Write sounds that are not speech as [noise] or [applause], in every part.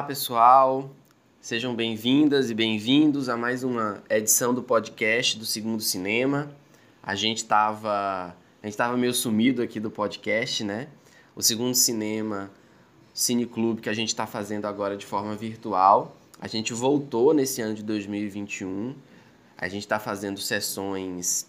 Olá, pessoal. Sejam bem-vindas e bem-vindos a mais uma edição do podcast do Segundo Cinema. A gente estava a gente tava meio sumido aqui do podcast, né? O Segundo Cinema Cine Clube que a gente está fazendo agora de forma virtual. A gente voltou nesse ano de 2021. A gente está fazendo sessões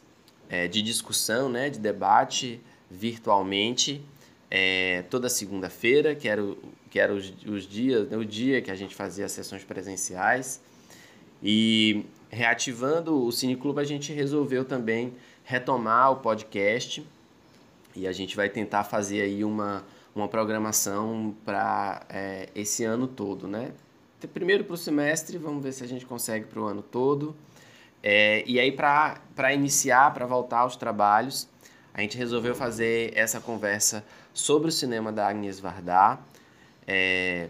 é, de discussão, né, de debate virtualmente é, toda segunda-feira, que era, que era os, os dias, né, o dia que a gente fazia as sessões presenciais. E reativando o Cineclube, a gente resolveu também retomar o podcast e a gente vai tentar fazer aí uma, uma programação para é, esse ano todo, né? Primeiro para o semestre, vamos ver se a gente consegue para o ano todo. É, e aí, para iniciar, para voltar aos trabalhos, a gente resolveu fazer essa conversa sobre o cinema da Agnes Varda. É,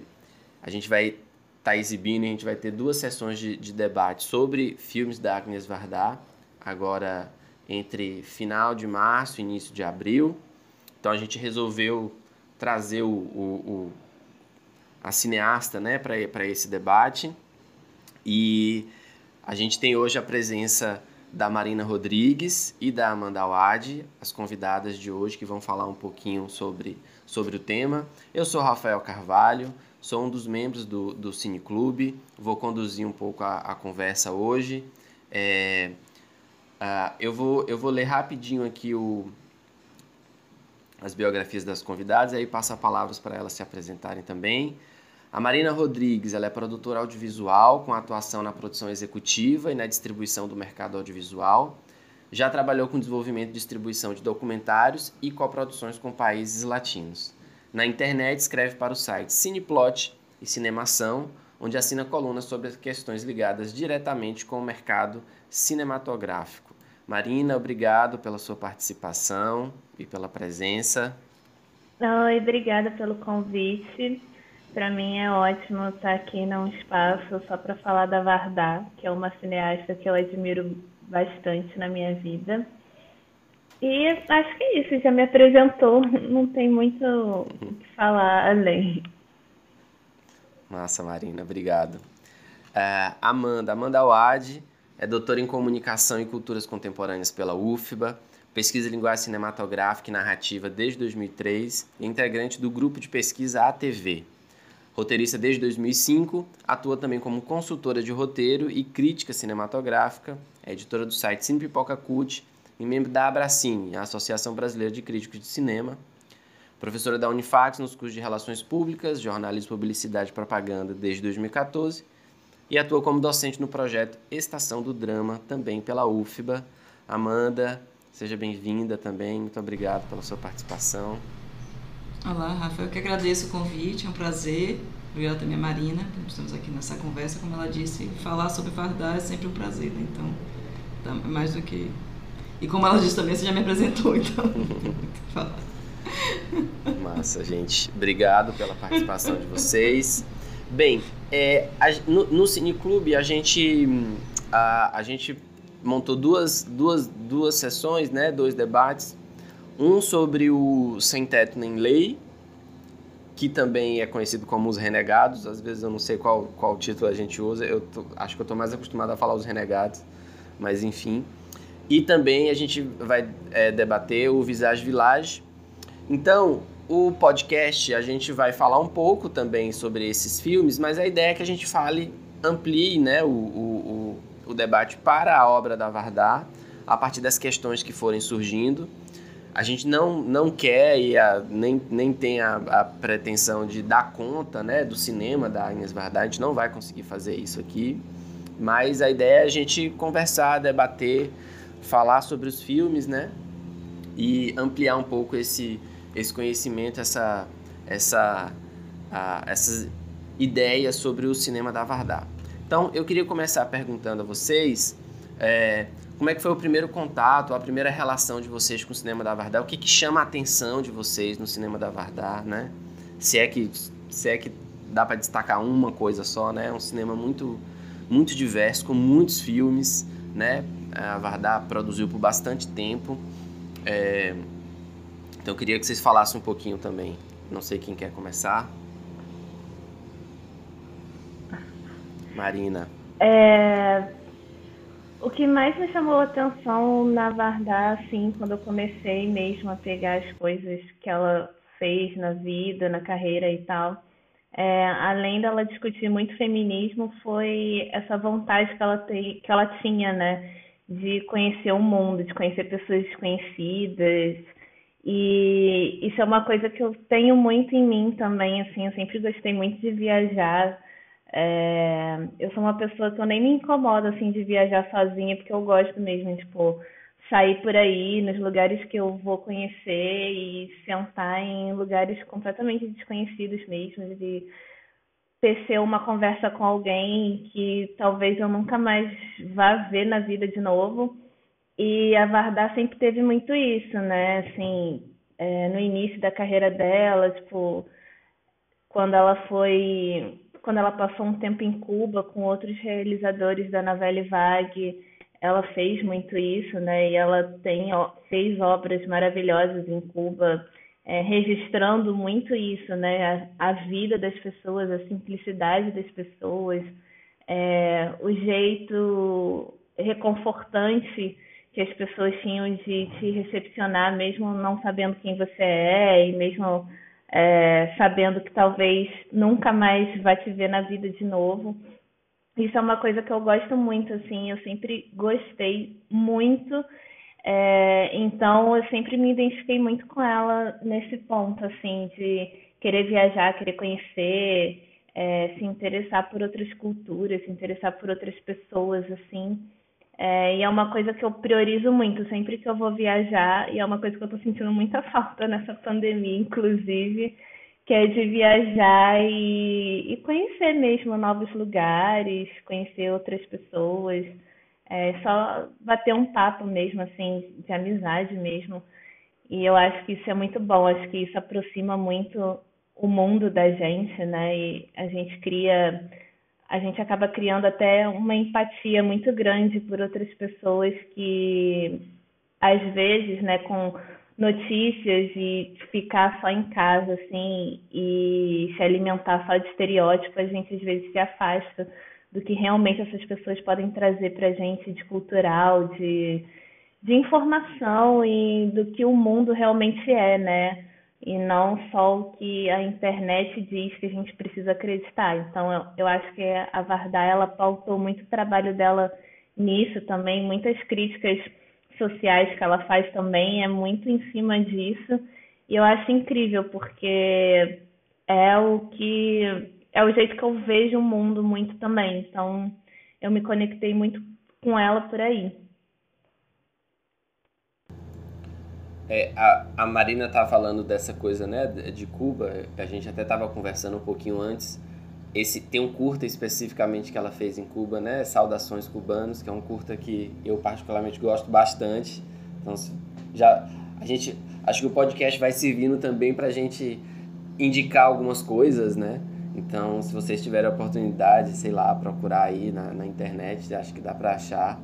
a gente vai estar tá exibindo, a gente vai ter duas sessões de, de debate sobre filmes da Agnes Varda, agora entre final de março e início de abril. Então a gente resolveu trazer o, o, o a cineasta né, para esse debate. E a gente tem hoje a presença da Marina Rodrigues e da Amanda Awad, as convidadas de hoje que vão falar um pouquinho sobre, sobre o tema. Eu sou Rafael Carvalho, sou um dos membros do, do Cine Clube, vou conduzir um pouco a, a conversa hoje. É, uh, eu, vou, eu vou ler rapidinho aqui o, as biografias das convidadas, e aí passo a palavra para elas se apresentarem também. A Marina Rodrigues ela é produtora audiovisual com atuação na produção executiva e na distribuição do mercado audiovisual. Já trabalhou com desenvolvimento e distribuição de documentários e coproduções com países latinos. Na internet escreve para o site Cineplot e Cinemação, onde assina colunas sobre as questões ligadas diretamente com o mercado cinematográfico. Marina, obrigado pela sua participação e pela presença. Oi, obrigada pelo convite. Para mim é ótimo estar aqui num espaço só para falar da Vardá, que é uma cineasta que eu admiro bastante na minha vida. E acho que é isso, já me apresentou, [laughs] não tem muito o que falar além. Massa, Marina, obrigado. É, Amanda, Amanda Wad é doutora em Comunicação e Culturas Contemporâneas pela UFBA, pesquisa linguagem cinematográfica e narrativa desde 2003 e integrante do grupo de pesquisa ATV, Roteirista desde 2005, atua também como consultora de roteiro e crítica cinematográfica, é editora do site Cine Pipoca Cult e membro da Abracine, a Associação Brasileira de Críticos de Cinema. Professora da Unifax nos cursos de Relações Públicas, Jornalismo, Publicidade e Propaganda desde 2014 e atua como docente no projeto Estação do Drama, também pela UFBA. Amanda, seja bem-vinda também, muito obrigado pela sua participação. Olá, Rafa. Eu que agradeço o convite, é um prazer. Obrigada também a Marina, estamos aqui nessa conversa. Como ela disse, falar sobre fardar é sempre um prazer, né? Então, tá mais do que. E como ela disse também, você já me apresentou, [laughs] então. falar. Massa, gente. Obrigado pela participação de vocês. Bem, é, a, no, no Cine Clube a gente, a, a gente montou duas, duas, duas sessões, né? Dois debates um sobre o Sem Teto Nem Lei, que também é conhecido como Os Renegados. Às vezes eu não sei qual, qual título a gente usa, eu tô, acho que eu estou mais acostumado a falar Os Renegados, mas enfim. E também a gente vai é, debater o Visage Village. Então, o podcast a gente vai falar um pouco também sobre esses filmes, mas a ideia é que a gente fale, amplie né, o, o, o, o debate para a obra da Vardar, a partir das questões que forem surgindo a gente não, não quer e a, nem, nem tem a, a, pretensão de dar conta né, do cinema da Agnes Varda, a gente não vai conseguir fazer isso aqui, mas a ideia é a gente conversar, debater, falar sobre os filmes, né, e ampliar um pouco esse, esse conhecimento, essa, essa, a, essas ideias sobre o cinema da Varda. Então, eu queria começar perguntando a vocês é, como é que foi o primeiro contato, a primeira relação de vocês com o cinema da Vardar? O que, que chama a atenção de vocês no cinema da Vardar, né? Se é que, se é que dá para destacar uma coisa só, né? É um cinema muito, muito diverso, com muitos filmes, né? A Vardar produziu por bastante tempo. É... Então eu queria que vocês falassem um pouquinho também. Não sei quem quer começar. Marina? É, o que mais me chamou a atenção na Vardá, assim, quando eu comecei mesmo a pegar as coisas que ela fez na vida, na carreira e tal, é, além dela discutir muito feminismo, foi essa vontade que ela, te, que ela tinha, né? De conhecer o mundo, de conhecer pessoas desconhecidas. E isso é uma coisa que eu tenho muito em mim também, assim, eu sempre gostei muito de viajar é, eu sou uma pessoa que eu nem me incomodo assim de viajar sozinha, porque eu gosto mesmo, tipo, sair por aí nos lugares que eu vou conhecer e sentar em lugares completamente desconhecidos mesmo, de tecer uma conversa com alguém que talvez eu nunca mais vá ver na vida de novo. E a Vardar sempre teve muito isso, né? Assim, é, no início da carreira dela, tipo, quando ela foi quando ela passou um tempo em Cuba com outros realizadores da Novelle Vague, ela fez muito isso, né? E ela tem ó, fez obras maravilhosas em Cuba, é, registrando muito isso, né? A, a, vida das pessoas, a simplicidade das pessoas, é, o jeito reconfortante que as pessoas tinham de te recepcionar, mesmo não sabendo quem você é e mesmo é, sabendo que talvez nunca mais vai te ver na vida de novo. Isso é uma coisa que eu gosto muito, assim, eu sempre gostei muito. É, então eu sempre me identifiquei muito com ela nesse ponto, assim, de querer viajar, querer conhecer, é, se interessar por outras culturas, se interessar por outras pessoas, assim. É, e é uma coisa que eu priorizo muito sempre que eu vou viajar, e é uma coisa que eu estou sentindo muita [laughs] falta nessa pandemia, inclusive, que é de viajar e, e conhecer mesmo novos lugares, conhecer outras pessoas, é, só bater um papo mesmo, assim, de amizade mesmo. E eu acho que isso é muito bom, acho que isso aproxima muito o mundo da gente, né? E a gente cria a gente acaba criando até uma empatia muito grande por outras pessoas que às vezes, né, com notícias e ficar só em casa assim e se alimentar só de estereótipos, a gente às vezes se afasta do que realmente essas pessoas podem trazer para a gente de cultural, de, de informação e do que o mundo realmente é, né? E não só o que a internet diz que a gente precisa acreditar. Então, eu, eu acho que a Vardá, ela pautou muito o trabalho dela nisso também, muitas críticas sociais que ela faz também é muito em cima disso, e eu acho incrível, porque é o que é o jeito que eu vejo o mundo muito também. Então, eu me conectei muito com ela por aí. É, a, a Marina tá falando dessa coisa, né, de Cuba, a gente até tava conversando um pouquinho antes. Esse tem um curta especificamente que ela fez em Cuba, né, Saudações Cubanos, que é um curta que eu particularmente gosto bastante. Então, já a gente acho que o podcast vai servindo também pra gente indicar algumas coisas, né? Então, se vocês tiverem a oportunidade, sei lá, procurar aí na, na internet, acho que dá para achar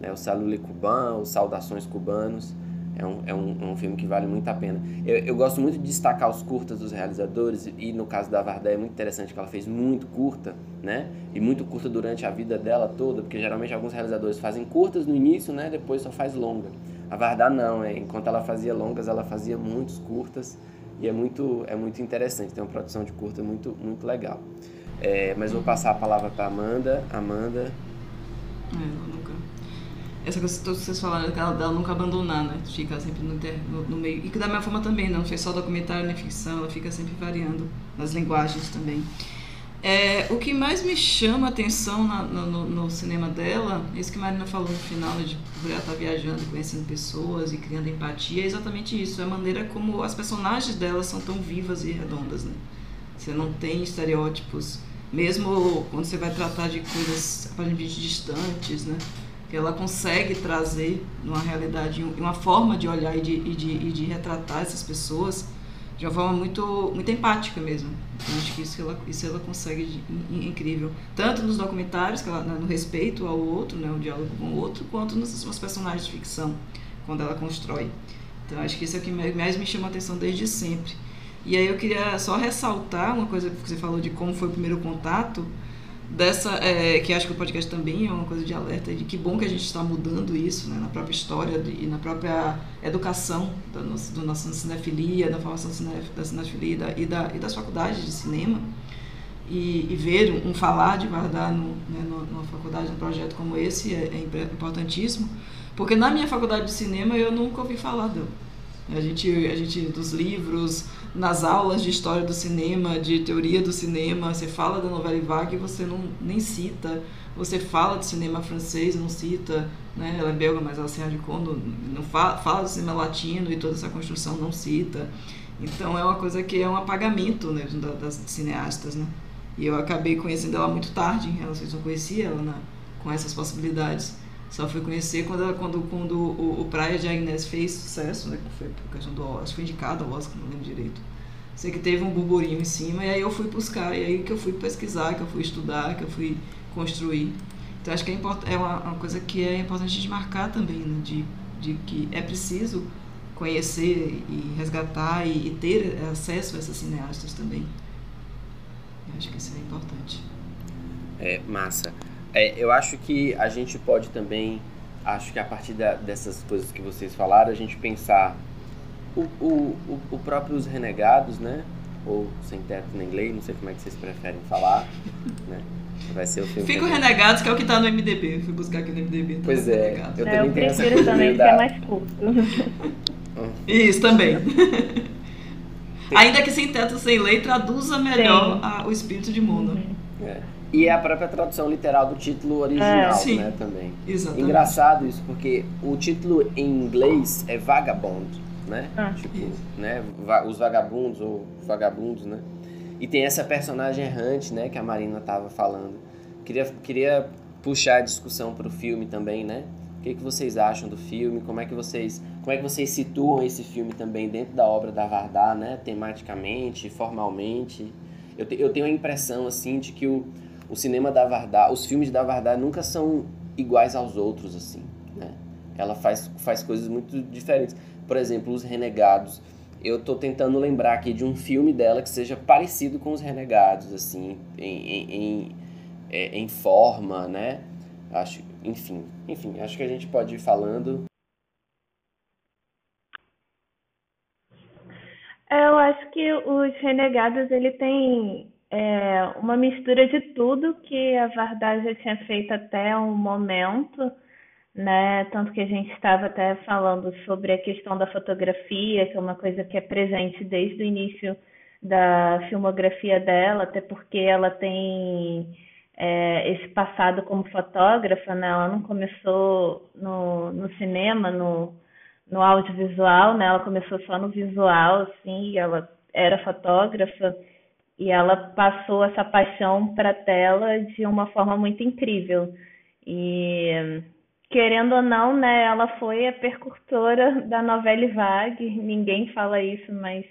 né, o Salule Cubano, os Saudações Cubanos. É um, é um, é um filme que vale muito a pena. Eu, eu gosto muito de destacar os curtas dos realizadores, e no caso da Varda é muito interessante que ela fez muito curta, né? E muito curta durante a vida dela toda, porque geralmente alguns realizadores fazem curtas no início, né? Depois só faz longa. A Varda não, é, enquanto ela fazia longas, ela fazia muitos curtas, e é muito, é muito interessante, tem uma produção de curta muito, muito legal. É, mas vou passar a palavra para Amanda. Amanda. É, essa coisa que vocês falaram dela, dela nunca abandonar, né? Fica sempre no, no, no, meio. E que da minha forma também, não fez só documentário nem ficção, ela fica sempre variando nas linguagens também. É, o que mais me chama a atenção na, no, no, cinema dela, isso que a Marina falou no final, né, de ela estar tá viajando, conhecendo pessoas e criando empatia, é exatamente isso. É a maneira como as personagens dela são tão vivas e redondas, né? Você não tem estereótipos, mesmo quando você vai tratar de coisas aparentemente distantes, né? Que ela consegue trazer uma realidade, uma forma de olhar e de, e de, e de retratar essas pessoas de uma forma muito, muito empática mesmo. Eu acho que isso ela, isso ela consegue de, incrível. Tanto nos documentários, que ela, no respeito ao outro, né, o diálogo com o outro, quanto nos, nos personagens de ficção, quando ela constrói. Então acho que isso é o que mais me chama a atenção desde sempre. E aí eu queria só ressaltar uma coisa que você falou de como foi o primeiro contato dessa é, que acho que o podcast também é uma coisa de alerta de que bom que a gente está mudando isso né, na própria história e na própria educação da nossa, do nossa cinefilia, da formação da cinefilia e, da, e, da, das faculdades de cinema e, e ver um, falar de Vardar no, né, numa faculdade, num projeto como esse é, é, importantíssimo, porque na minha faculdade de cinema eu nunca ouvi falar dela. A gente, a gente dos livros, nas aulas de história do cinema, de teoria do cinema, você fala da novela vague e você não nem cita. Você fala de cinema francês, não cita, né? Ela é belga, mas ela se radicou, não, não fala, fala do cinema latino e toda essa construção não cita. Então é uma coisa que é um apagamento né, das cineastas, né? E eu acabei conhecendo ela muito tarde eu não conhecia ela na, com essas possibilidades. Só fui conhecer quando, quando, quando o, o Praia de Agnes fez sucesso, né? Foi por questão do Oscar, foi indicado ao Oscar, não lembro direito. Sei que teve um burburinho em cima, e aí eu fui buscar, e aí que eu fui pesquisar, que eu fui estudar, que eu fui construir. Então acho que é, é uma, uma coisa que é importante de marcar também, né? de, de que é preciso conhecer e resgatar e, e ter acesso a essas cineastas também. Eu acho que isso é importante. É, massa. É, eu acho que a gente pode também, acho que a partir da, dessas coisas que vocês falaram, a gente pensar o, o, o, o próprio Os Renegados, né? Ou Sem Teto em inglês, não sei como é que vocês preferem falar, [laughs] né? Vai ser o filme. Fica o Renegados, que é o que tá no MDB. Eu fui buscar aqui no MDB. Tá pois é, eu é, também eu tenho essa prefiro também, da... que é mais curto. [laughs] Isso, também. [laughs] Ainda que sem teto, sem lei, traduza melhor a, o espírito de. Uhum. É. E é a própria tradução literal do título original, é. né, também. Exatamente. Engraçado isso, porque o título em inglês é Vagabond, né? Ah, tipo, isso. né, os vagabundos ou vagabundos, né? E tem essa personagem errante, né, que a Marina tava falando. Queria, queria puxar a discussão para o filme também, né? que, que vocês acham do filme? Como é que vocês, como é que vocês situam esse filme também dentro da obra da Vardar, né? Tematicamente, formalmente? Eu, te, eu tenho a impressão assim de que o, o cinema da Vardar, os filmes da Vardar nunca são iguais aos outros assim, né? Ela faz, faz coisas muito diferentes. Por exemplo, Os Renegados. Eu estou tentando lembrar aqui de um filme dela que seja parecido com Os Renegados, assim, em, em, em, é, em forma, né? Acho, enfim, enfim, acho que a gente pode ir falando. É, eu acho que os Renegados ele tem é, uma mistura de tudo que a Vardar já tinha feito até um momento, né? Tanto que a gente estava até falando sobre a questão da fotografia, que é uma coisa que é presente desde o início da filmografia dela, até porque ela tem é, esse passado como fotógrafa, né? Ela não começou no, no cinema, no, no audiovisual, né? Ela começou só no visual, assim, ela era fotógrafa e ela passou essa paixão para a tela de uma forma muito incrível. E querendo ou não, né, ela foi a percursora da novela vague. Ninguém fala isso, mas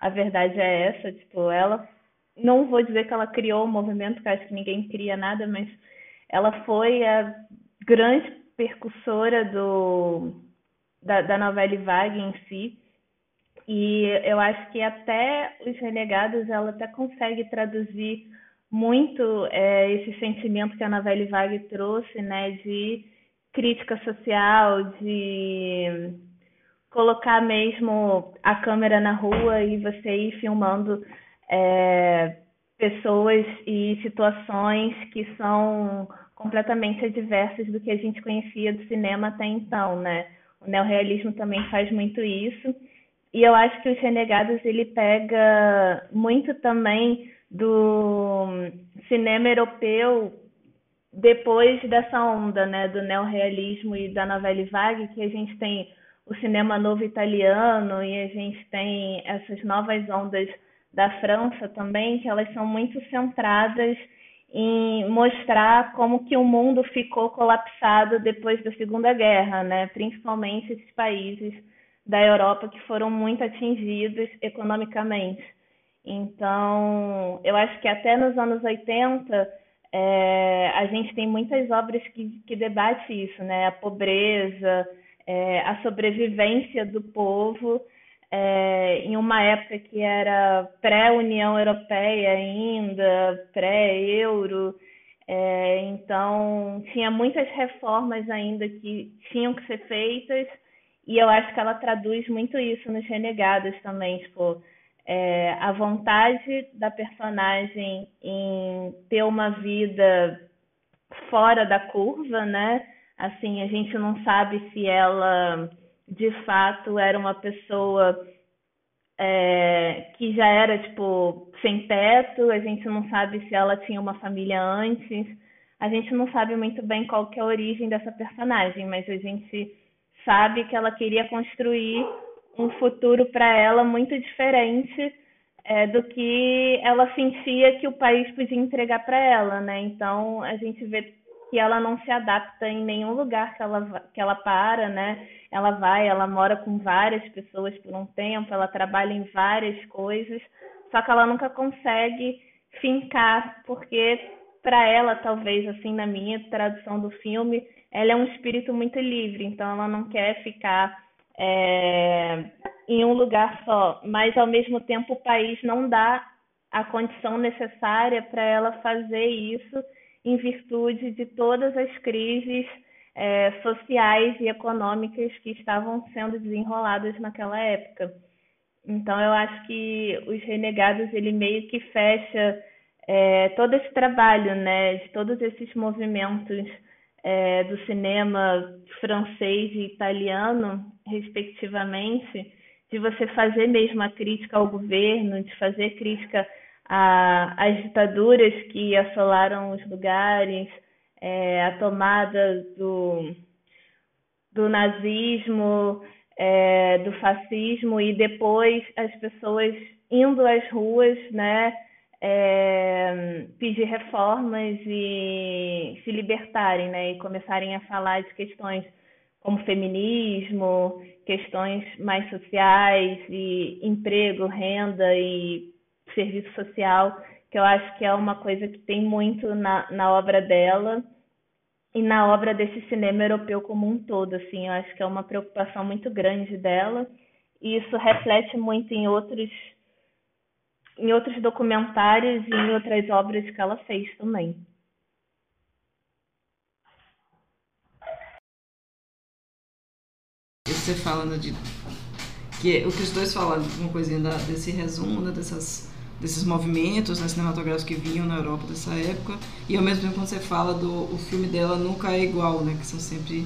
a verdade é essa, tipo, ela não vou dizer que ela criou o movimento, porque acho que ninguém cria nada, mas ela foi a grande percussora do, da, da novela Vague em si. E eu acho que até os Renegados ela até consegue traduzir muito é, esse sentimento que a novela Vague trouxe, né, de crítica social, de colocar mesmo a câmera na rua e você ir filmando é, pessoas e situações que são completamente adversas do que a gente conhecia do cinema até então, né? O neorrealismo também faz muito isso. E eu acho que os Renegados ele pega muito também do cinema europeu depois dessa onda, né, do neorrealismo e da novela vague, que a gente tem o cinema novo italiano e a gente tem essas novas ondas da França também, que elas são muito centradas em mostrar como que o mundo ficou colapsado depois da Segunda Guerra, né? Principalmente esses países da Europa que foram muito atingidos economicamente. Então, eu acho que até nos anos 80 é, a gente tem muitas obras que, que debatem isso, né? A pobreza, é, a sobrevivência do povo é, em uma época que era pré-União Europeia ainda, pré-Euro, É, então, tinha muitas reformas ainda que tinham que ser feitas, e eu acho que ela traduz muito isso nos Renegados também, tipo, é, a vontade da personagem em ter uma vida fora da curva, né? Assim, a gente não sabe se ela de fato era uma pessoa é, que já era tipo sem teto, a gente não sabe se ela tinha uma família antes, a gente não sabe muito bem qual que é a origem dessa personagem, mas a gente sabe que ela queria construir um futuro para ela muito diferente é, do que ela sentia que o país podia entregar para ela, né? Então a gente vê que ela não se adapta em nenhum lugar que ela, que ela para, né? Ela vai, ela mora com várias pessoas por um tempo, ela trabalha em várias coisas, só que ela nunca consegue fincar, porque para ela, talvez, assim, na minha tradução do filme, ela é um espírito muito livre, então ela não quer ficar é, em um lugar só, mas ao mesmo tempo o país não dá a condição necessária para ela fazer isso em virtude de todas as crises é, sociais e econômicas que estavam sendo desenroladas naquela época. Então eu acho que os Renegados ele meio que fecha é, todo esse trabalho, né, de todos esses movimentos é, do cinema francês e italiano, respectivamente, de você fazer mesmo a crítica ao governo, de fazer crítica às ditaduras que assolaram os lugares, é, a tomada do, do nazismo, é, do fascismo e depois as pessoas indo às ruas, né, é, pedir reformas e se libertarem, né, e começarem a falar de questões como feminismo, questões mais sociais e emprego, renda e serviço social, que eu acho que é uma coisa que tem muito na, na obra dela e na obra desse cinema europeu como um todo, assim, eu acho que é uma preocupação muito grande dela e isso reflete muito em outros em outros documentários e em outras obras que ela fez também. Você falando de que o que os dois falam, uma coisinha da, desse resumo, né, dessas desses movimentos né, cinematográficos que vinham na Europa dessa época e ao mesmo tempo quando você fala do o filme dela nunca é igual né que são sempre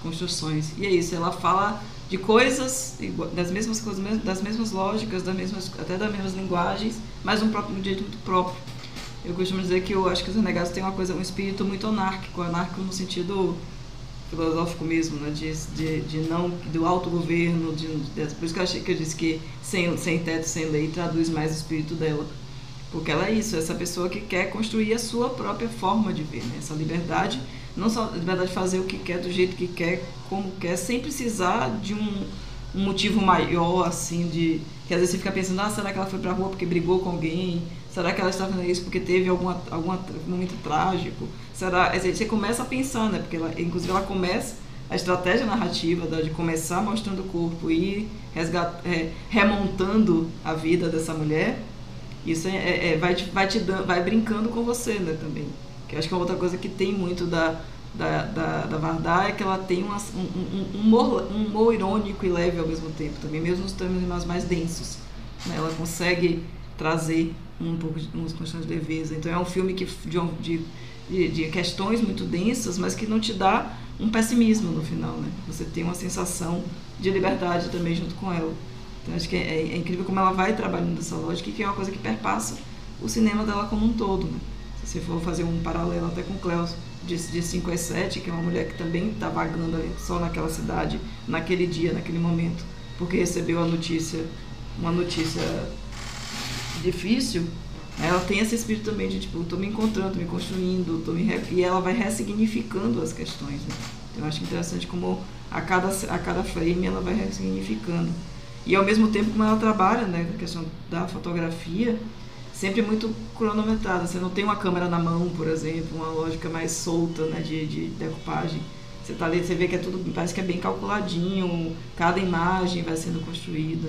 construções e é isso ela fala de coisas das mesmas coisas das mesmas lógicas das mesmas até das mesmas linguagens mas um próprio um jeito muito próprio eu costumo dizer que eu acho que os renegados têm uma coisa um espírito muito anárquico anárquico no sentido filosófico mesmo, né? de, de, de não do autogoverno, de, de, por isso que eu achei que eu disse que sem, sem teto, sem lei traduz mais o espírito dela, porque ela é isso, essa pessoa que quer construir a sua própria forma de ver, né? essa liberdade, não só a liberdade de fazer o que quer do jeito que quer, como quer, sem precisar de um, um motivo maior, assim, de que às vezes você fica pensando, ah, será que ela foi pra rua porque brigou com alguém? Será que ela está fazendo isso porque teve alguma, algum momento trágico? Será? Você começa a pensar, né? Porque ela, inclusive ela começa a estratégia narrativa de começar mostrando o corpo e resgat, é, remontando a vida dessa mulher. Isso é, é, é vai, te, vai, te vai brincando com você, né? Também. Que acho que é outra coisa que tem muito da, da, da, da Vardar é que ela tem uma, um, um, um, humor, um humor irônico e leve ao mesmo tempo, também, mesmo nos termos mais densos. Né? Ela consegue trazer um pouco de umas questões de leveza. Então é um filme que de, de, de, questões muito densas, mas que não te dá um pessimismo no final, né? Você tem uma sensação de liberdade também junto com ela. Então acho que é, é incrível como ela vai trabalhando essa lógica que é uma coisa que perpassa o cinema dela como um todo, né? Se você for fazer um paralelo até com Cleus de, de 5 às 7, que é uma mulher que também está vagando ali, só naquela cidade, naquele dia, naquele momento, porque recebeu a notícia, uma notícia difícil, ela tem esse espírito também de tipo, estou me encontrando, estou me construindo, tô me re... e ela vai ressignificando as questões. Né? Então, eu acho interessante como a cada, a cada frame ela vai ressignificando. E ao mesmo tempo como ela trabalha, né, na questão da fotografia, sempre muito cronometrada. Você não tem uma câmera na mão, por exemplo, uma lógica mais solta, né, de, de decupagem. Você tá ali, você vê que é tudo, parece que é bem calculadinho, cada imagem vai sendo construída.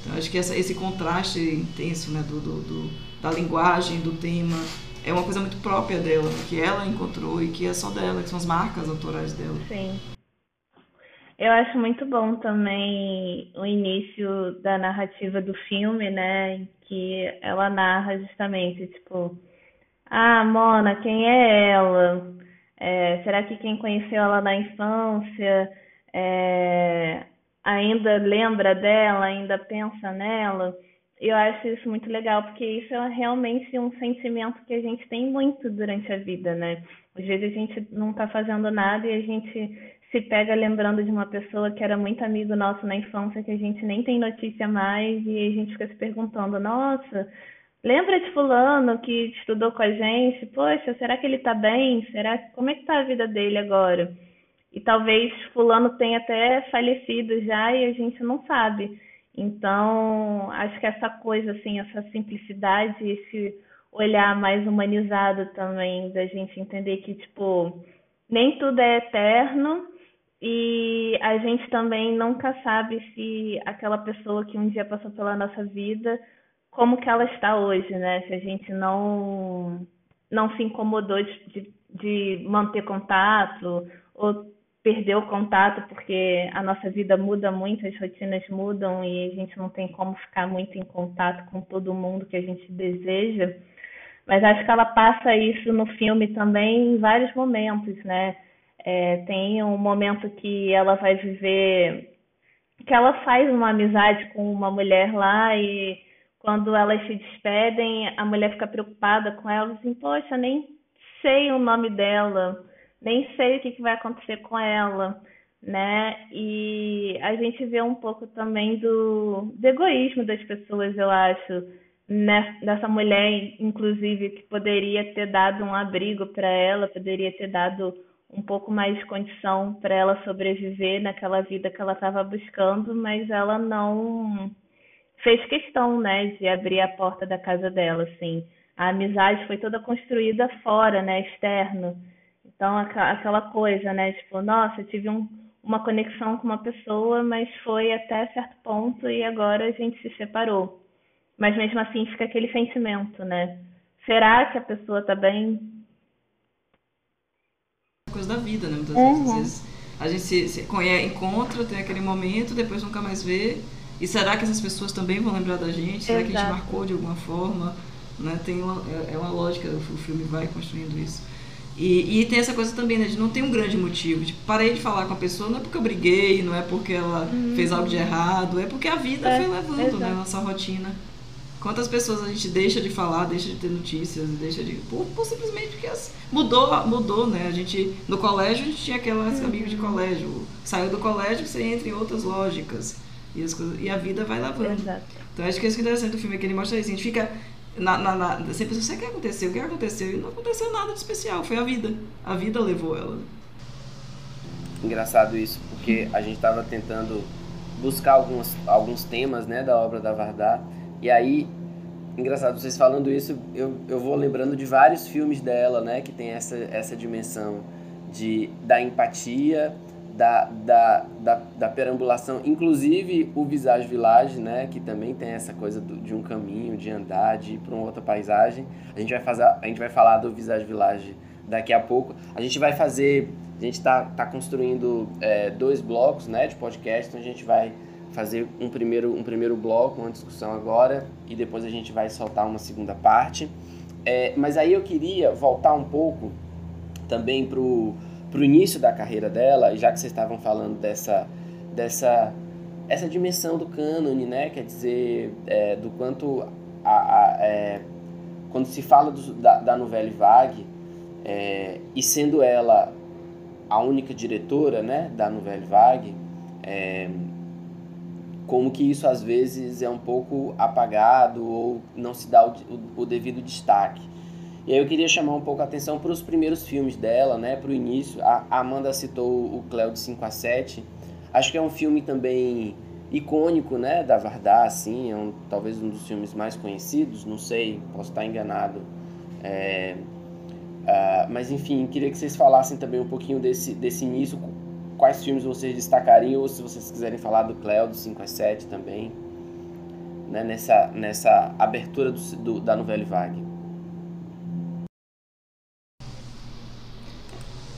Então, acho que essa, esse contraste intenso né, do, do, do, da linguagem, do tema, é uma coisa muito própria dela, que ela encontrou e que é só dela, que são as marcas autorais dela. Sim. Eu acho muito bom também o início da narrativa do filme, né? Que ela narra justamente, tipo, ah, Mona, quem é ela? É, será que quem conheceu ela na infância é, ainda lembra dela, ainda pensa nela? Eu acho isso muito legal, porque isso é realmente um sentimento que a gente tem muito durante a vida, né? Às vezes a gente não está fazendo nada e a gente se pega lembrando de uma pessoa que era muito amigo nosso na infância, que a gente nem tem notícia mais, e a gente fica se perguntando, nossa, lembra de fulano que estudou com a gente? Poxa, será que ele tá bem? Será como é que tá a vida dele agora? E talvez fulano tenha até falecido já e a gente não sabe. Então, acho que essa coisa assim, essa simplicidade, esse olhar mais humanizado também da gente entender que tipo nem tudo é eterno e a gente também nunca sabe se aquela pessoa que um dia passou pela nossa vida, como que ela está hoje, né? Se a gente não não se incomodou de, de manter contato ou perdeu o contato porque a nossa vida muda muito, as rotinas mudam e a gente não tem como ficar muito em contato com todo mundo que a gente deseja. Mas acho que ela passa isso no filme também em vários momentos, né? É, tem um momento que ela vai viver, que ela faz uma amizade com uma mulher lá e quando elas se despedem, a mulher fica preocupada com ela, assim, poxa, nem sei o nome dela, nem sei o que, que vai acontecer com ela, né? E a gente vê um pouco também do, do egoísmo das pessoas, eu acho, né? dessa mulher, inclusive, que poderia ter dado um abrigo para ela, poderia ter dado um pouco mais de condição para ela sobreviver naquela vida que ela estava buscando, mas ela não fez questão, né, de abrir a porta da casa dela, assim. A amizade foi toda construída fora, né, externo. Então aquela coisa, né, tipo, nossa, eu tive um, uma conexão com uma pessoa, mas foi até certo ponto e agora a gente se separou. Mas mesmo assim fica aquele sentimento, né? Será que a pessoa tá bem? Coisa da vida, né? Muitas uhum. vezes a gente se, se conhece, encontra, tem aquele momento, depois nunca mais vê. E será que essas pessoas também vão lembrar da gente? Será Exato. que a gente marcou de alguma forma? Né? Tem uma, é, é uma lógica, o filme vai construindo isso. E, e, tem essa coisa também, né, de não ter um grande motivo. Tipo, parei de falar com a pessoa, não é porque eu briguei, não é porque ela uhum. fez algo de errado, é porque a vida é, foi levando, né, nossa rotina. Quantas pessoas a gente deixa de falar, deixa de ter notícias, deixa de. Por, por simplesmente porque as, mudou, mudou, né? A gente. No colégio a gente tinha aquelas uhum. amigos de colégio. Saiu do colégio você entra em outras lógicas. E, as coisas, e a vida vai lavando. Exato. Então acho que é isso que é interessante do filme, é que ele mostra isso. A gente fica. Na, na, na, você pensa, o que aconteceu? O que aconteceu? E não aconteceu nada de especial, foi a vida. A vida levou ela. Engraçado isso, porque a gente estava tentando buscar alguns, alguns temas né, da obra da Vardar e aí, engraçado, vocês falando isso, eu, eu vou lembrando de vários filmes dela, né? Que tem essa, essa dimensão de, da empatia, da, da, da, da perambulação. Inclusive o Visage Village, né? Que também tem essa coisa do, de um caminho, de andar, de ir para uma outra paisagem. A gente vai, fazer, a gente vai falar do Visage Village daqui a pouco. A gente vai fazer... A gente está tá construindo é, dois blocos né, de podcast, então a gente vai fazer um primeiro, um primeiro bloco, uma discussão agora, e depois a gente vai soltar uma segunda parte. É, mas aí eu queria voltar um pouco também para o início da carreira dela, já que vocês estavam falando dessa, dessa essa dimensão do cânone, né? Quer dizer, é, do quanto a, a é, quando se fala do, da, da novela Vague, é, e sendo ela a única diretora né, da novela Vague, é, como que isso às vezes é um pouco apagado ou não se dá o, o, devido destaque. E aí eu queria chamar um pouco a atenção para os primeiros filmes dela, né, para o início. A Amanda citou o Cléo de 5 a 7. Acho que é um filme também icônico, né, da Vardar, assim, é um, talvez um dos filmes mais conhecidos, não sei, posso estar enganado. É, uh, mas enfim, queria que vocês falassem também um pouquinho desse, desse início, quais filmes vocês destacariam, ou se vocês quiserem falar do Cléo, do 5 a 7 também, né, nessa, nessa abertura do, do, da novela Vague.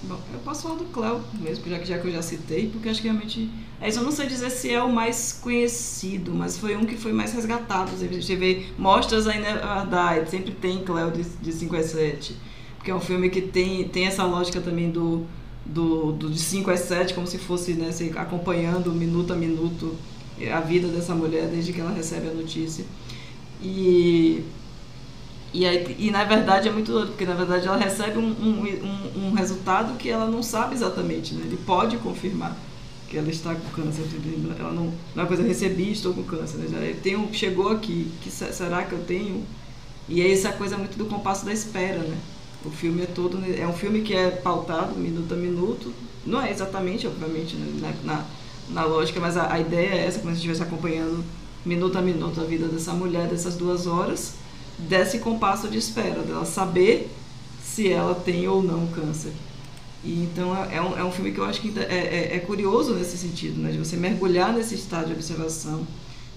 Bom, eu posso falar do Cléo mesmo, já que, já que eu já citei, porque acho que realmente. É isso, eu não sei dizer se é o mais conhecido, mas foi um que foi mais resgatado. A gente vê mostras ainda ah, da sempre tem Cléo de, de 5 a 7, porque é um filme que tem, tem essa lógica também do do, do de 5 a 7, como se fosse né, acompanhando minuto a minuto a vida dessa mulher desde que ela recebe a notícia. E e, aí, e na verdade é muito doido, porque na verdade ela recebe um, um, um, resultado que ela não sabe exatamente, né? Ele pode confirmar que ela está com câncer, ela não, não é coisa recebi, estou com câncer, né? Já tenho, chegou aqui, que será que eu tenho? E é essa coisa muito do compasso da espera, né? O filme é todo, é um filme que é pautado minuto a minuto, não é exatamente, obviamente, né? na, na, na lógica, mas a, a ideia é essa, como se estivesse acompanhando minuto a minuto a vida dessa mulher, dessas duas horas, desse compasso de espera, dela saber se ela tem ou não câncer. E então é, é um, é um filme que eu acho que é, é, é, curioso nesse sentido, né? de você mergulhar nesse estado de observação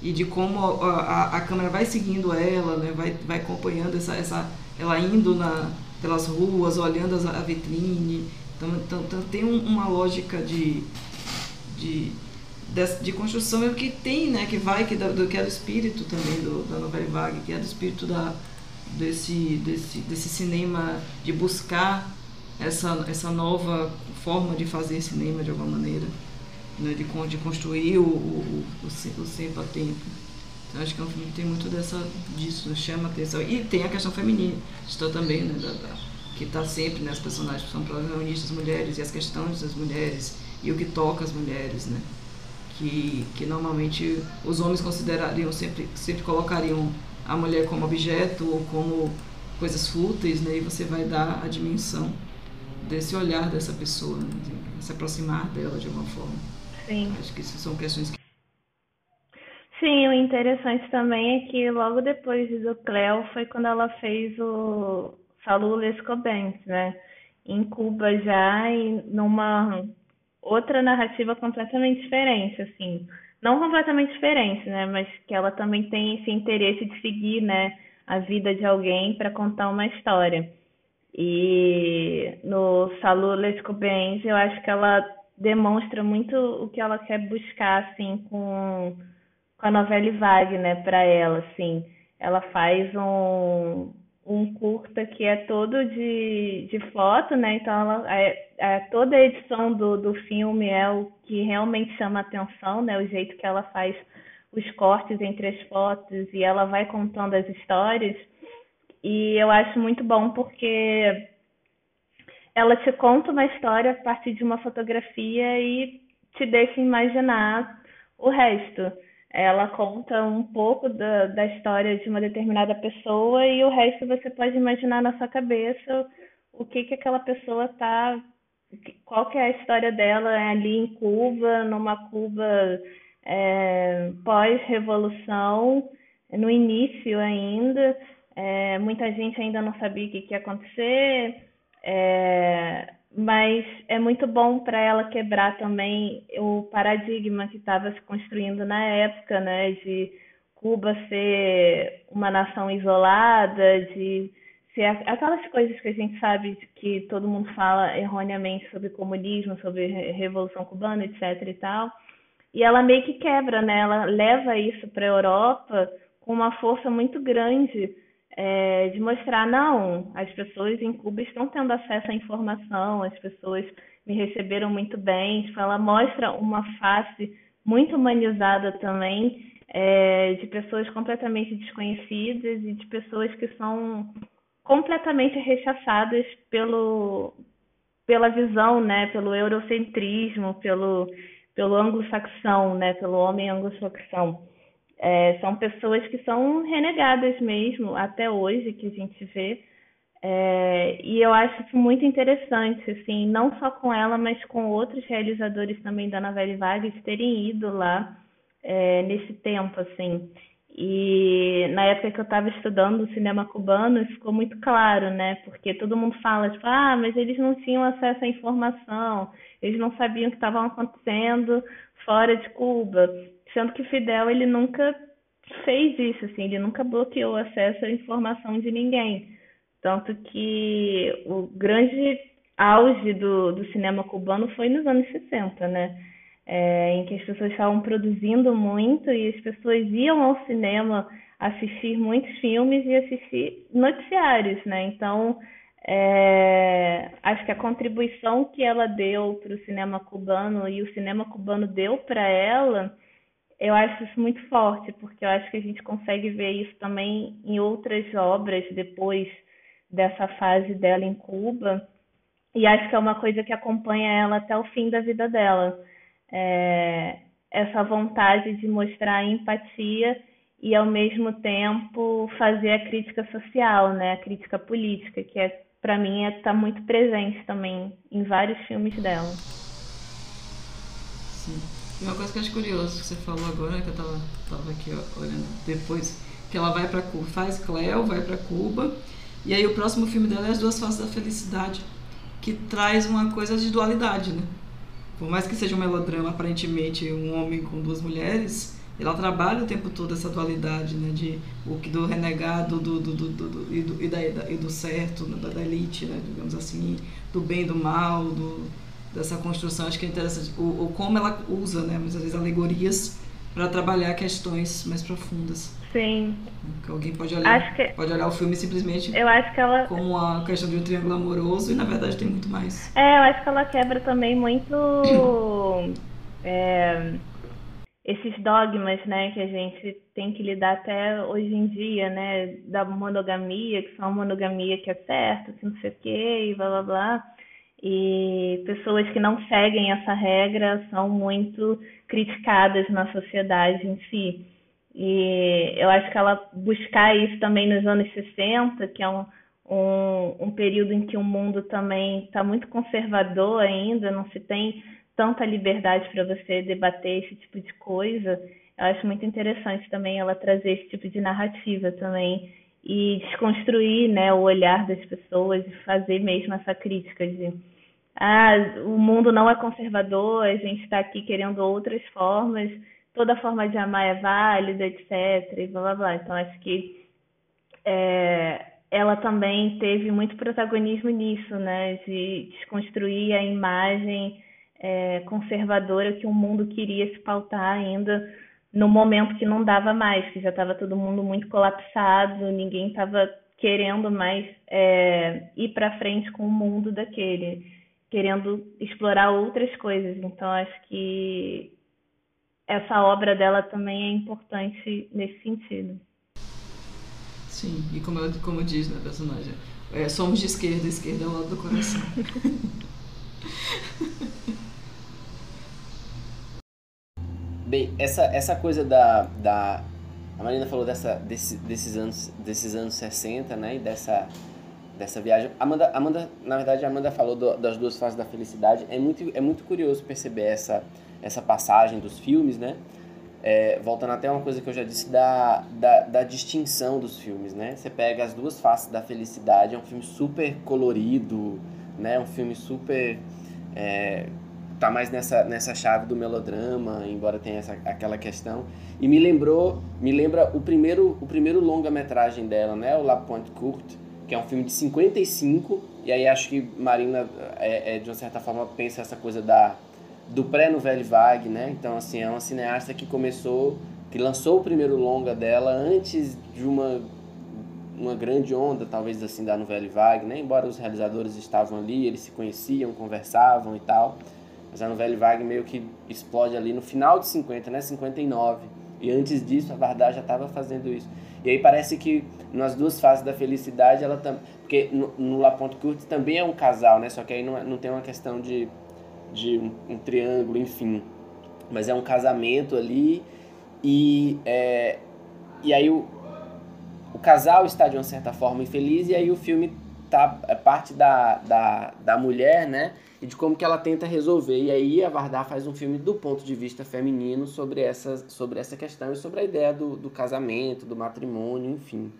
e de como a, a, a câmera vai seguindo ela, né? vai, vai acompanhando essa, essa, ela indo na, pelas ruas, olhando a vitrine. Então, então, então tem um, uma lógica de, de, de, de construção que tem, né, que vai, que, do, que é do espírito também do, da novela Vague, que é do espírito da, desse, desse, desse cinema, de buscar essa, essa nova forma de fazer cinema de alguma maneira, né, de, de construir o, o, o, o tempo a tempo. Então, acho que é um filme que tem muito dessa, disso, chama atenção. E tem a questão feminista também, né, da, da, que está sempre, né, as personagens são protagonistas mulheres e as questões das mulheres e o que toca as mulheres, né que, que normalmente os homens considerariam, sempre, sempre colocariam a mulher como objeto ou como coisas fúteis, né? e você vai dar a dimensão desse olhar dessa pessoa, né? se aproximar dela de alguma forma. Sim. Acho que isso são questões que. Sim, o interessante também é que logo depois do Cleo foi quando ela fez o Salu Lescobens, né? Em Cuba já, e numa outra narrativa completamente diferente, assim. Não completamente diferente, né? Mas que ela também tem esse interesse de seguir, né? A vida de alguém para contar uma história. E no Salu Les Cobains, eu acho que ela demonstra muito o que ela quer buscar, assim, com, com a novela Vague, né? Para ela, assim. Ela faz um, um curta que é todo de, de foto, né? Então ela, é, é, toda a edição do, do filme é o que realmente chama atenção, né? O jeito que ela faz os cortes entre as fotos e ela vai contando as histórias. E eu acho muito bom porque ela te conta uma história a partir de uma fotografia e te deixa imaginar o resto. Ela conta um pouco da, da história de uma determinada pessoa e o resto você pode imaginar na sua cabeça o que que aquela pessoa tá, qual que é a história dela ali em Cuba, numa Cuba é, pós-revolução, no início ainda, é, muita gente ainda não sabia o que, que ia acontecer, é, mas é muito bom para ela quebrar também o paradigma que estava se construindo na época, né, de Cuba ser uma nação isolada, de ser aquelas coisas que a gente sabe que todo mundo fala erroneamente sobre comunismo, sobre revolução cubana, etc e tal. E ela meio que quebra, né? Ela leva isso para a Europa com uma força muito grande é, de mostrar, não, as pessoas em Cuba estão tendo acesso à informação, as pessoas me receberam muito bem. Tipo, ela mostra uma face muito humanizada também, é, de pessoas completamente desconhecidas e de pessoas que são completamente rechaçadas pelo, pela visão, né, pelo eurocentrismo, pelo, pelo anglo-saxão, né, pelo homem anglo-saxão. É, são pessoas que são renegadas mesmo, até hoje, que a gente vê. É, e eu acho isso muito interessante, assim, não só com ela, mas com outros realizadores também da novela Vargas terem ido lá é, nesse tempo, assim. E na época que eu estava estudando cinema cubano, isso ficou muito claro, né? Porque todo mundo fala, tipo, ah, mas eles não tinham acesso à informação, eles não sabiam o que estava acontecendo fora de Cuba. Sendo que Fidel ele nunca fez isso, assim, ele nunca bloqueou acesso à informação de ninguém. Tanto que o grande auge do, do cinema cubano foi nos anos 60, né? É, em que as pessoas estavam produzindo muito e as pessoas iam ao cinema assistir muitos filmes e assistir noticiários, né? Então, é, acho que a contribuição que ela deu para o cinema cubano e o cinema cubano deu para ela, eu acho isso muito forte, porque eu acho que a gente consegue ver isso também em outras obras depois dessa fase dela em Cuba. E acho que é uma coisa que acompanha ela até o fim da vida dela. É, essa vontade de mostrar empatia e ao mesmo tempo fazer a crítica social, né, a crítica política, que é para mim está é, muito presente também em vários filmes dela. Sim. E uma coisa que eu acho curioso que você falou agora, que eu tava, tava aqui ó, olhando depois, que ela vai para Cuba, faz Cleo, vai para Cuba, e aí o próximo filme dela é As Duas Faces da Felicidade, que traz uma coisa de dualidade, né? Por mais que seja um melodrama, aparentemente um homem com duas mulheres, ela trabalha o tempo todo essa dualidade, né? De o que do renegado do, do, do, do, e, do, e, da, e do certo, da, da elite, né? Digamos assim, do bem e do mal, do, dessa construção. Acho que é interessante o, o como ela usa, né? Muitas vezes alegorias para trabalhar questões mais profundas. Sim. Que alguém pode olhar, que... pode olhar o filme simplesmente eu acho que ela... como a questão de um triângulo amoroso e na verdade tem muito mais. É, eu acho que ela quebra também muito [coughs] é, esses dogmas, né, que a gente tem que lidar até hoje em dia, né, da monogamia, que só a monogamia que é certa, assim, não sei o quê, e blá blá blá. E pessoas que não seguem essa regra são muito criticadas na sociedade em si. E eu acho que ela buscar isso também nos anos 60, que é um, um, um período em que o mundo também está muito conservador ainda, não se tem tanta liberdade para você debater esse tipo de coisa. Eu acho muito interessante também ela trazer esse tipo de narrativa também e desconstruir né, o olhar das pessoas e fazer mesmo essa crítica de ah, o mundo não é conservador, a gente está aqui querendo outras formas, toda forma de amar é válida, etc. E blá blá blá. Então acho que é, ela também teve muito protagonismo nisso, né? De desconstruir a imagem é, conservadora que o mundo queria se pautar ainda no momento que não dava mais, que já estava todo mundo muito colapsado, ninguém estava querendo mais é, ir para frente com o mundo daquele querendo explorar outras coisas. Então acho que essa obra dela também é importante nesse sentido. Sim, e como, como diz na né, personagem, é, somos de esquerda, esquerda é o lado do coração. [laughs] Bem, essa, essa coisa da, da. A Marina falou dessa, desse, desses, anos, desses anos 60, né? E dessa dessa viagem. Amanda, Amanda, na verdade, a Amanda falou do, das duas fases da felicidade. É muito, é muito curioso perceber essa, essa passagem dos filmes, né? É, voltando até uma coisa que eu já disse da, da, da, distinção dos filmes, né? Você pega as duas faces da felicidade, é um filme super colorido, né? Um filme super... É, tá mais nessa, nessa chave do melodrama, embora tenha essa, aquela questão. E me lembrou, me lembra o primeiro, o primeiro longa-metragem dela, né? O La Pointe Courte, que é um filme de 55, e aí acho que Marina, é, é de uma certa forma, pensa essa coisa da, do pré-Nouvelle Vague, né? Então, assim, é uma cineasta que começou, que lançou o primeiro longa dela antes de uma, uma grande onda, talvez assim, da Nouvelle Vague, né? Embora os realizadores estavam ali, eles se conheciam, conversavam e tal, mas a Nouvelle Vague meio que explode ali no final de 50, né? 59. E antes disso, a Varda já estava fazendo isso. E aí parece que nas duas fases da felicidade, ela também. Porque no, no La Ponte Courte também é um casal, né? Só que aí não, é, não tem uma questão de, de um, um triângulo, enfim. Mas é um casamento ali. E, é, e aí o, o casal está de uma certa forma infeliz, e aí o filme tá, é parte da, da, da mulher, né? e de como que ela tenta resolver. E aí a Vardar faz um filme do ponto de vista feminino sobre essa, sobre essa questão e sobre a ideia do, do casamento, do matrimônio, enfim.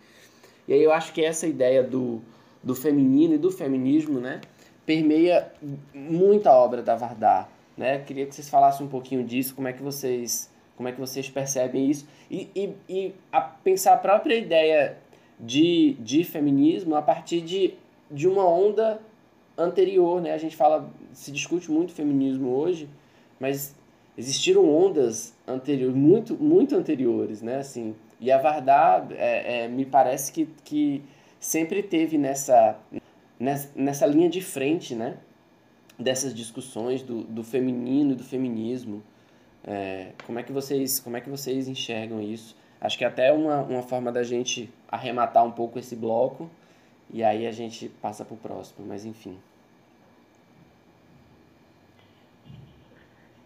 E aí eu acho que essa ideia do, do feminino e do feminismo, né, permeia muito a obra da Vardar, né? Queria que vocês falassem um pouquinho disso, como é que vocês, como é que vocês percebem isso e, e, e a pensar a própria ideia de, de feminismo a partir de, de uma onda anterior, né? A gente fala, se discute muito feminismo hoje, mas existiram ondas anteriores, muito, muito anteriores, né? Assim, e a Vardar, é, é, me parece que, que sempre teve nessa, nessa, nessa linha de frente, né? Dessas discussões do, do feminino e do feminismo. É, como, é que vocês, como é que vocês enxergam isso? Acho que é até uma, uma forma da gente arrematar um pouco esse bloco e aí a gente passa para o próximo, mas enfim.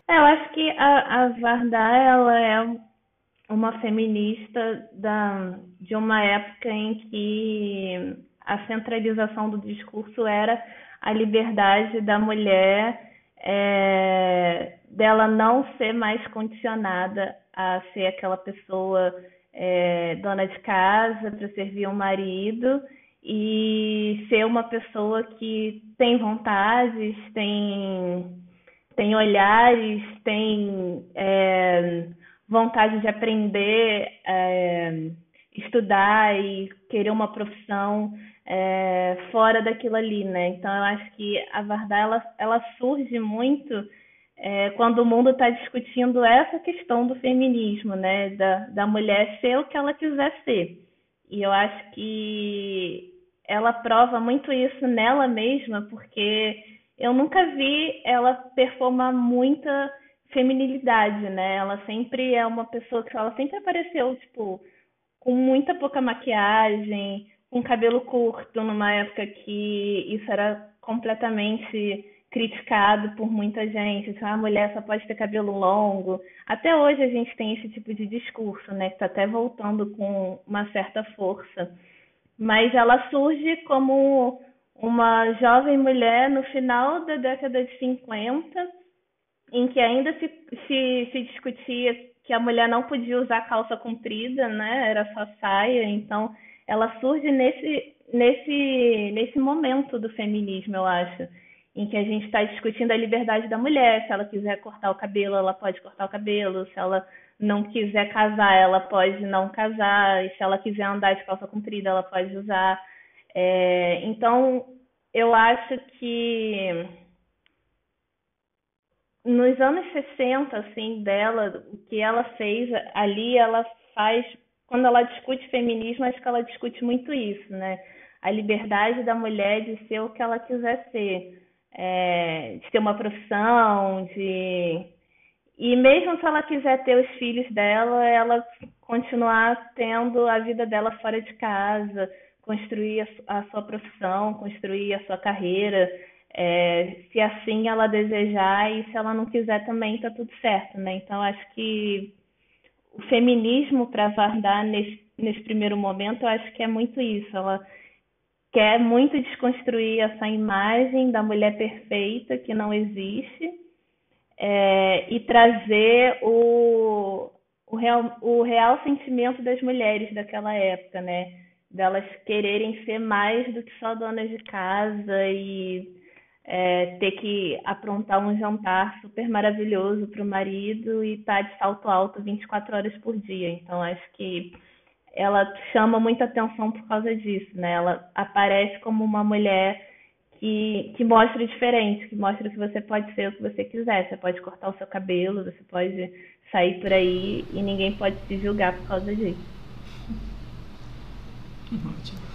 Eu acho que a, a ela é uma feminista da, de uma época em que a centralização do discurso era a liberdade da mulher, é, dela não ser mais condicionada a ser aquela pessoa é, dona de casa para servir um marido e ser uma pessoa que tem vontades, tem, tem olhares, tem é, vontade de aprender, é, estudar e querer uma profissão é, fora daquilo ali, né? Então eu acho que a Vardar ela, ela surge muito é, quando o mundo está discutindo essa questão do feminismo, né? Da, da mulher ser o que ela quiser ser. E eu acho que ela prova muito isso nela mesma, porque eu nunca vi ela performar muita feminilidade, né? Ela sempre é uma pessoa que ela sempre apareceu, tipo, com muita pouca maquiagem, com cabelo curto, numa época que isso era completamente criticado por muita gente. Então, a mulher só pode ter cabelo longo. Até hoje a gente tem esse tipo de discurso, né? Que está até voltando com uma certa força. Mas ela surge como uma jovem mulher no final da década de 50 em que ainda se, se, se discutia que a mulher não podia usar calça comprida, né? Era só saia. Então, ela surge nesse, nesse, nesse momento do feminismo, eu acho, em que a gente está discutindo a liberdade da mulher. Se ela quiser cortar o cabelo, ela pode cortar o cabelo. Se ela não quiser casar, ela pode não casar. E se ela quiser andar de calça comprida, ela pode usar. É, então, eu acho que nos anos 60, assim, dela, o que ela fez ali, ela faz, quando ela discute feminismo, acho que ela discute muito isso, né? A liberdade da mulher de ser o que ela quiser ser, é, de ter uma profissão, de. E mesmo se ela quiser ter os filhos dela, ela continuar tendo a vida dela fora de casa, construir a, sua profissão, construir a sua carreira é, se assim ela desejar e se ela não quiser também tá tudo certo, né? Então acho que o feminismo para Vardar nesse, nesse primeiro momento, eu acho que é muito isso. Ela quer muito desconstruir essa imagem da mulher perfeita que não existe é, e trazer o, o, real, o real sentimento das mulheres daquela época, né? Delas quererem ser mais do que só donas de casa e é, ter que aprontar um jantar super maravilhoso para o marido e estar tá de salto alto 24 horas por dia. Então, acho que ela chama muita atenção por causa disso, né? Ela aparece como uma mulher que, que mostra diferente, que mostra que você pode ser o que você quiser. Você pode cortar o seu cabelo, você pode sair por aí e ninguém pode te julgar por causa disso. Ótimo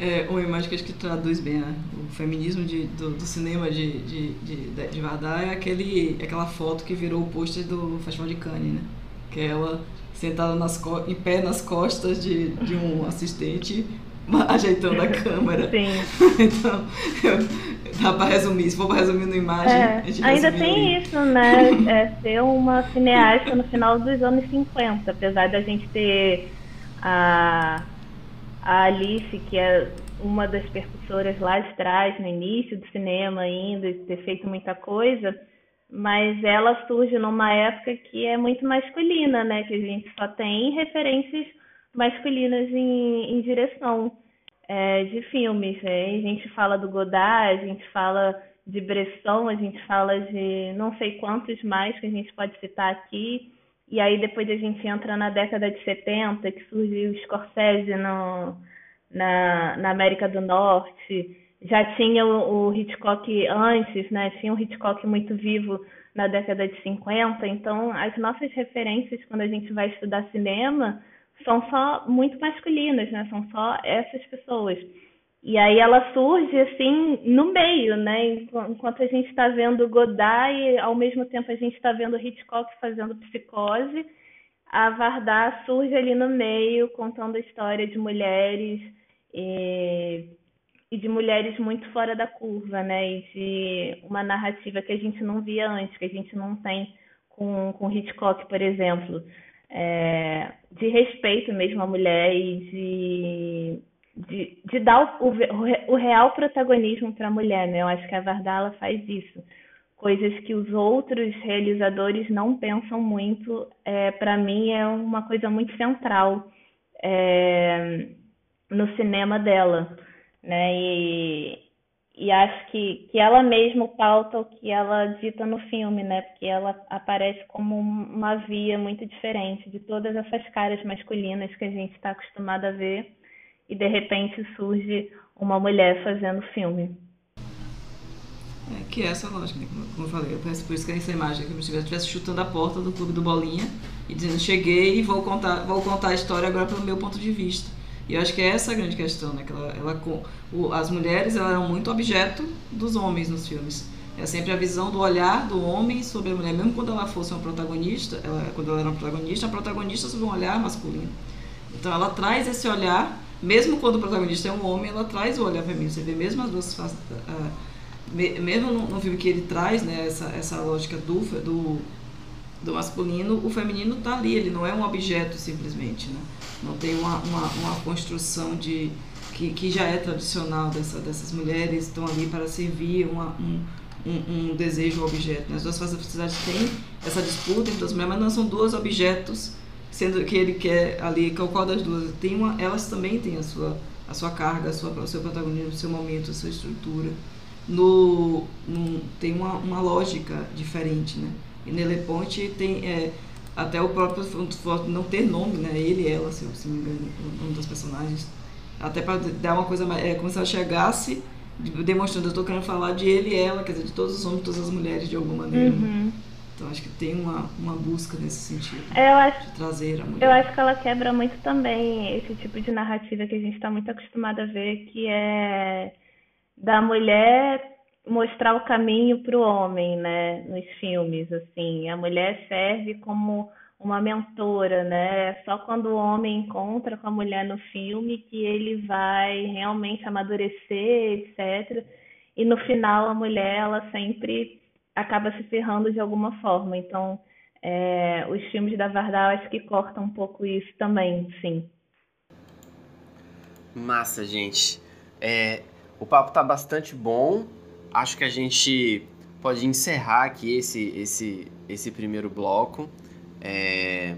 é uma imagem que acho que traduz bem né? o feminismo de, do, do, cinema de, de, de, de Vardar é aquele, aquela foto que virou o pôster do Festival de Cannes, né? Que é ela sentada nas, em pé nas costas de, de um assistente [laughs] ajeitando a câmera. Sim. [laughs] então, eu, dá para resumir. Se for para resumir numa imagem, é, Ainda tem ali. isso, né? É ser uma cineasta no final dos anos 50, apesar da gente ter a a Alice, que é uma das percussoras lá de trás, no início do cinema ainda, e ter feito muita coisa, mas ela surge numa época que é muito masculina, né? Que a gente só tem referências masculinas em, em direção é, de filmes. Né? A gente fala do Godard, a gente fala de Bresson, a gente fala de não sei quantos mais que a gente pode citar aqui. E aí depois a gente entra na década de 70, que surgiu o Scorsese no, na, na América do Norte, já tinha o, o Hitchcock antes, né? Tinha um Hitchcock muito vivo na década de 50, então as nossas referências quando a gente vai estudar cinema são só muito masculinas, né? São só essas pessoas. E aí ela surge assim no meio, né? Enquanto a gente está vendo Godard e ao mesmo tempo a gente está vendo Hitchcock fazendo psicose, a Varda surge ali no meio, contando a história de mulheres e, e de mulheres muito fora da curva, né? E de uma narrativa que a gente não via antes, que a gente não tem com, com Hitchcock, por exemplo. É, de respeito mesmo à mulher e de, de, de dar o, o, o real protagonismo para a mulher, né? Eu acho que a Vardala faz isso coisas que os outros realizadores não pensam muito, é, para mim é uma coisa muito central é, no cinema dela, né? E, e acho que, que ela mesma pauta o que ela dita no filme, né? Porque ela aparece como uma via muito diferente de todas essas caras masculinas que a gente está acostumado a ver e de repente surge uma mulher fazendo filme. É, que é essa lógica, né? como eu falei, eu peço por isso que é essa imagem, que eu estivesse chutando a porta do clube do Bolinha e dizendo, cheguei e vou contar, vou contar a história agora pelo meu ponto de vista. E eu acho que é essa a grande questão, né? Que ela, ela, o, as mulheres eram muito objeto dos homens nos filmes. É sempre a visão do olhar do homem sobre a mulher, mesmo quando ela fosse uma protagonista, ela, quando ela era uma protagonista, a protagonista sobre um olhar masculino. Então ela traz esse olhar, mesmo quando o protagonista é um homem, ela traz o olhar feminino. Você vê mesmo as duas faces. Uh, mesmo no, no, filme que ele traz, né, essa, essa lógica do, do, do masculino, o feminino está ali, ele não é um objeto simplesmente, né? Não tem uma, uma, uma construção de que, que já é tradicional dessa, dessas mulheres estão ali para servir uma, um, um, um desejo objeto. Né? As duas faces da felicidade têm essa disputa entre as mulheres, mas não são dois objetos, sendo que ele quer ali, qual das duas? Tem uma, elas também têm a sua, a sua carga, a sua, o seu protagonismo, o seu momento, a sua estrutura no, no tem uma, uma lógica diferente, né? E Nele Ponte tem é, até o próprio não ter nome, né? Ele e ela, se eu me engano, nome dos personagens. Até para dar uma coisa mais. É como se ela chegasse demonstrando, eu estou querendo falar de ele e ela, quer dizer, de todos os homens, todas as mulheres de alguma maneira. Uhum. Então acho que tem uma, uma busca nesse sentido. Eu acho, de trazer a mulher. Eu acho que ela quebra muito também esse tipo de narrativa que a gente está muito acostumado a ver, que é da mulher mostrar o caminho para o homem, né, nos filmes, assim, a mulher serve como uma mentora, né? Só quando o homem encontra com a mulher no filme que ele vai realmente amadurecer, etc. E no final a mulher ela sempre acaba se ferrando de alguma forma. Então, é, os filmes da Vardal acho que cortam um pouco isso também, sim. Massa, gente. É, o papo tá bastante bom. Acho que a gente pode encerrar aqui esse, esse, esse primeiro bloco. É...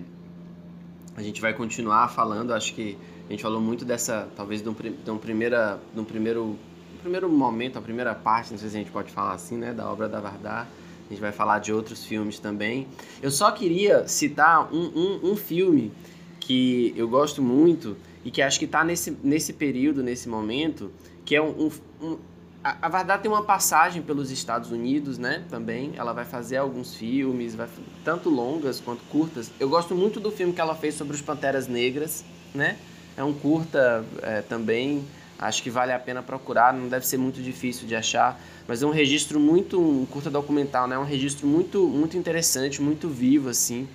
A gente vai continuar falando. Acho que a gente falou muito dessa, talvez, de um, de um, primeira, de um primeiro, primeiro momento, a primeira parte, não sei se a gente pode falar assim, né, da obra da Vardar. A gente vai falar de outros filmes também. Eu só queria citar um, um, um filme que eu gosto muito e que acho que está nesse, nesse período, nesse momento, que é um, um a, Vardar tem uma passagem pelos Estados Unidos, né? Também. Ela vai fazer alguns filmes, vai, tanto longas quanto curtas. Eu gosto muito do filme que ela fez sobre os Panteras Negras, né? É um curta é, também. Acho que vale a pena procurar, não deve ser muito difícil de achar, mas é um registro muito, um curta documental, né? Um registro muito, muito interessante, muito vivo, assim.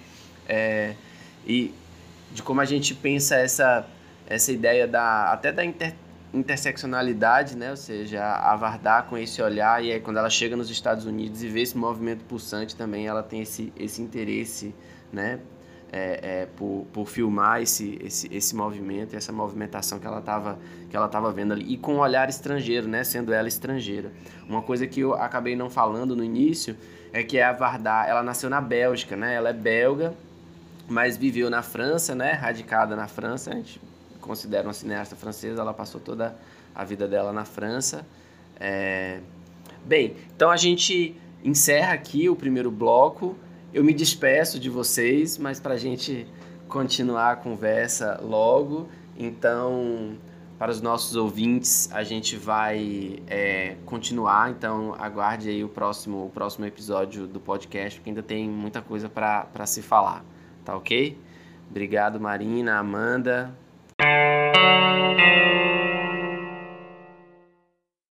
É, e de como a gente pensa essa, essa ideia da, até da inter, interseccionalidade, né? Ou seja, a Vardar com esse olhar e aí quando ela chega nos Estados Unidos e vê esse movimento pulsante também, ela tem esse, esse interesse, né? É, é, por, por filmar esse, esse, esse movimento, essa movimentação que ela estava que ela tava vendo ali e com um olhar estrangeiro, né? Sendo ela estrangeira. Uma coisa que eu acabei não falando no início é que a Vardar, ela nasceu na Bélgica, né? Ela é belga, mas viveu na França, né? Radicada na França. A gente considera uma cineasta francesa, ela passou toda a vida dela na França. É... Bem, então a gente encerra aqui o primeiro bloco. Eu me despeço de vocês, mas para a gente continuar a conversa logo, então para os nossos ouvintes, a gente vai é, continuar, então aguarde aí o próximo, o próximo episódio do podcast, porque ainda tem muita coisa para se falar, tá ok? Obrigado, Marina, Amanda. Música